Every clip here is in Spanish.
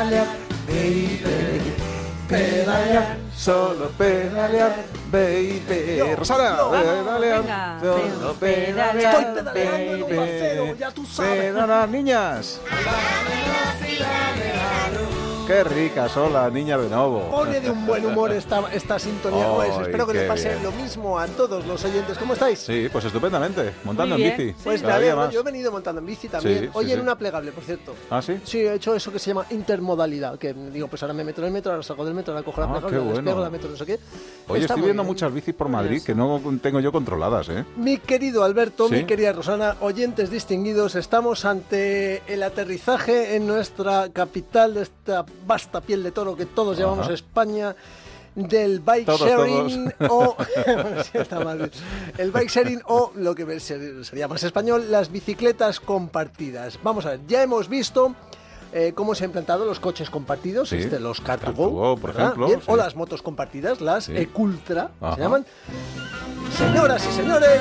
pedalear, baby. Pedalear, Solo pedalear, baby. Rosana, pedalear. venga, Solo pedalear. pedalear, Estoy pedaleando en un baby. ya tú sabes. Pedalar, niñas. Qué ricas son las niñas de nuevo. Pone de un buen humor esta, esta sintonía. Pues espero que qué le pase bien. lo mismo a todos los oyentes. ¿Cómo estáis? Sí, pues estupendamente. Montando en bici. sí. Pues alegro, más. yo he venido montando en bici también. Sí, Hoy sí. en una plegable, por cierto. ¿Ah, sí? Sí, he hecho eso que se llama intermodalidad. Que digo, pues ahora me meto en el metro, ahora salgo del metro, ahora cojo la Ah, plegable, bueno. despego, la meto no sé qué. Oye, Está estoy viendo bien. muchas bicis por Madrid que no tengo yo controladas, ¿eh? Mi querido Alberto, Sí. mi querida Rosana, oyentes distinguidos, estamos ante el aterrizaje en nuestra capital de esta vasta piel de toro que todos llamamos Ajá. España del bike Todos, sharing o bueno, sí, está mal dicho. el bike sharing o lo que ser- sería más español las bicicletas compartidas vamos a ver ya hemos visto eh, cómo se han implantado los coches compartidos, Sí. este, los Car2Go, Car2Go, por ejemplo, sí. o las motos compartidas, las. Ecultra, se llaman. Señoras y señores,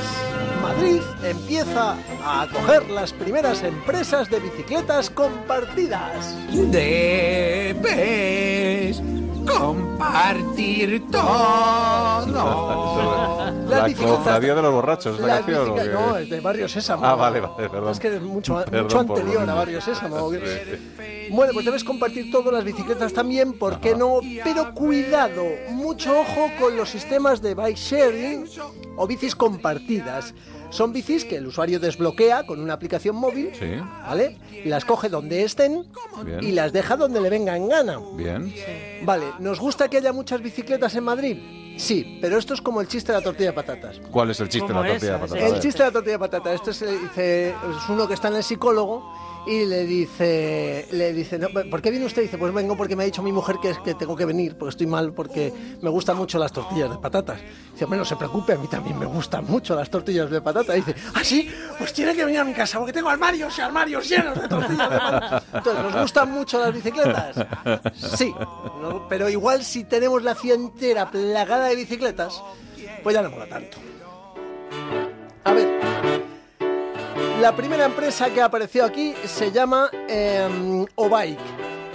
Madrid empieza a acoger las primeras empresas de bicicletas compartidas. Debes compartir todo. La cofradía de los borrachos, Las canción. no, es de Barrio Sésamo. Ah, vale, vale, perdón. Es que es mucho, Perdón mucho anterior a Barrio Sésamo. Bueno, pues debes compartir todas las bicicletas también, ¿por qué no? Pero cuidado, mucho ojo con los sistemas de bike sharing o bicis compartidas. Son bicis que el usuario desbloquea con una aplicación móvil, Sí. ¿vale? Las coge donde estén Bien. y las deja donde le venga en gana. Bien. Vale, ¿nos gusta que haya muchas bicicletas en Madrid? Sí, pero esto es como el chiste de la tortilla de patatas. ¿Cuál es el chiste de la ¿Cómo tortilla de es? patata? El chiste de la tortilla de patata. Esto es, eh, dice, es uno que está en el psicólogo y le dice, le dice, no, ¿por qué viene usted? Dice, pues vengo porque me ha dicho mi mujer que, es que tengo que venir, porque estoy mal, porque me gustan mucho las tortillas de patatas. Dice, hombre, no se preocupe, a mí también me gustan mucho las tortillas de patata. Dice, ¿ah, sí? Pues tiene que venir a mi casa, porque tengo armarios y armarios llenos de tortillas de patata. Entonces, ¿nos gustan mucho las bicicletas? Sí, no, pero igual si tenemos la ciudad entera plagada de bicicletas, pues ya no mola tanto. A ver, la primera empresa que apareció aquí se llama eh, Obike.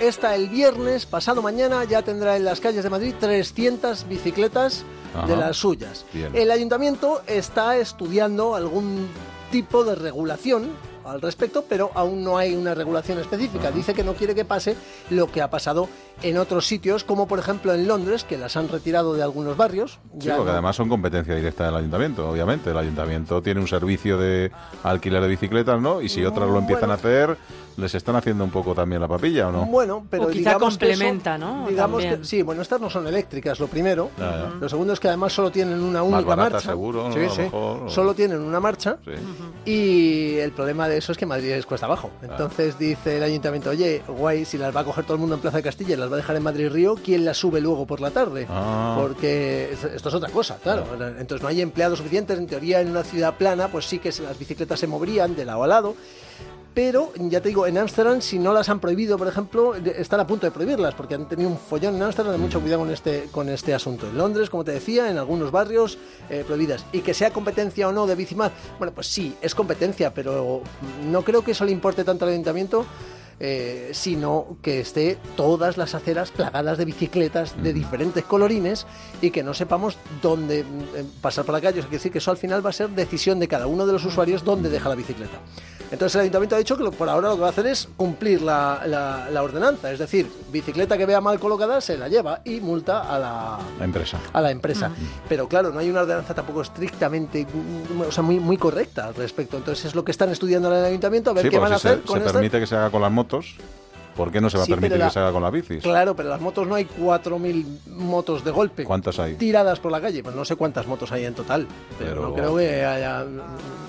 Esta el viernes, pasado mañana, ya tendrá en las calles de Madrid 300 bicicletas de las suyas. Bien. El ayuntamiento está estudiando algún tipo de regulación al respecto, pero aún no hay una regulación específica. Dice que no quiere que pase lo que ha pasado en otros sitios, como por ejemplo en Londres, que las han retirado de algunos barrios. Sí, Ya porque no- además son competencia directa del ayuntamiento, obviamente. El ayuntamiento tiene un servicio de alquiler de bicicletas, ¿no? Y si otras lo empiezan a hacer, les están haciendo un poco también la papilla, ¿o no? Bueno, pero O quizá digamos que eso- complementa, ¿no? Digamos que sí, bueno, estas no son eléctricas, lo primero. Ya, ya. Lo segundo es que además solo tienen una única marcha. seguro, ¿no? Sí, A lo sí. mejor, o- Solo tienen una marcha. Sí. Y el problema de eso es que Madrid es cuesta abajo. Entonces dice el ayuntamiento, oye, guay, si las va a coger todo el mundo en Plaza de Castilla y las va a dejar en Madrid Río, ¿quién las sube luego por la tarde? Ah. Porque es- esto es otra cosa, claro. Entonces no hay empleados suficientes. En teoría, en una ciudad plana, pues sí que las bicicletas se moverían de lado a lado. Pero, ya te digo, en Ámsterdam, si no las han prohibido, por ejemplo, están a punto de prohibirlas, porque han tenido un follón en Ámsterdam de mucho cuidado con este, con este asunto. En Londres, como te decía, en algunos barrios eh, prohibidas. Y que sea competencia o no de Bicimad, bueno, pues sí, es competencia, pero no creo que eso le importe tanto al ayuntamiento. Eh, sino que esté todas las aceras plagadas de bicicletas de diferentes colorines y que no sepamos dónde mm, eh, pasar por la calle. Es decir, que eso al final va a ser decisión de cada uno de los usuarios dónde deja la bicicleta. Entonces el ayuntamiento ha dicho que por ahora lo que va a hacer es cumplir la, la- la ordenanza, es decir, bicicleta que vea mal colocada se la lleva y multa a la, La empresa. a la empresa. Pero claro, no hay una ordenanza tampoco estrictamente, mm, o sea, muy, muy correcta al respecto. Entonces es lo que están estudiando en el ayuntamiento, a ver Sí, qué van a hacer se, con se permite que se haga con las motos, ¿por qué no se va a Sí, permitir la- que se haga con las bicis? Claro, pero las motos no hay 4.000 motos de golpe. ¿Cuántas hay? Tiradas por la calle. Pues no sé cuántas motos hay en total. Pero, Pero- no creo que haya.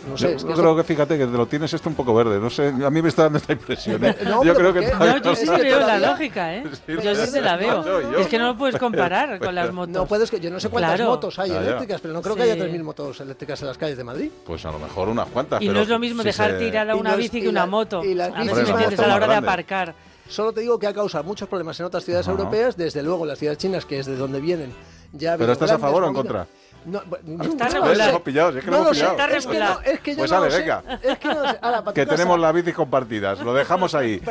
No sé. Yo es que yo esto- creo que fíjate que te lo tienes esto un poco verde. No sé, a mí me está dando esta impresión. ¿eh? No, yo creo ¿por que No, yo sí veo la lógica, ¿eh? Sí, Yo sí te la veo. no, yo. Es que no lo puedes comparar con las motos. No puedes que yo no sé cuántas Claro. motos hay eléctricas, pero no creo que haya 3.000 motos eléctricas en las calles de Madrid. Pues a lo mejor unas cuantas. Y pero no es lo mismo si dejar se- tirada Y una no es- bici que una la- moto. y las A ver bicis si me más entiendes a la hora de aparcar. Solo te digo que ha causado muchos problemas en otras ciudades europeas, desde luego las ciudades chinas, que es de donde vienen. Ya ¿Pero estás a favor o en contra? No, bueno, Está no regular. hemos pillado, si es que lo no hemos sé, pillado. es que no, es que yo Pues no ale, lo sé. venga. Es que no Que tenemos las bicis compartidas. Lo dejamos ahí.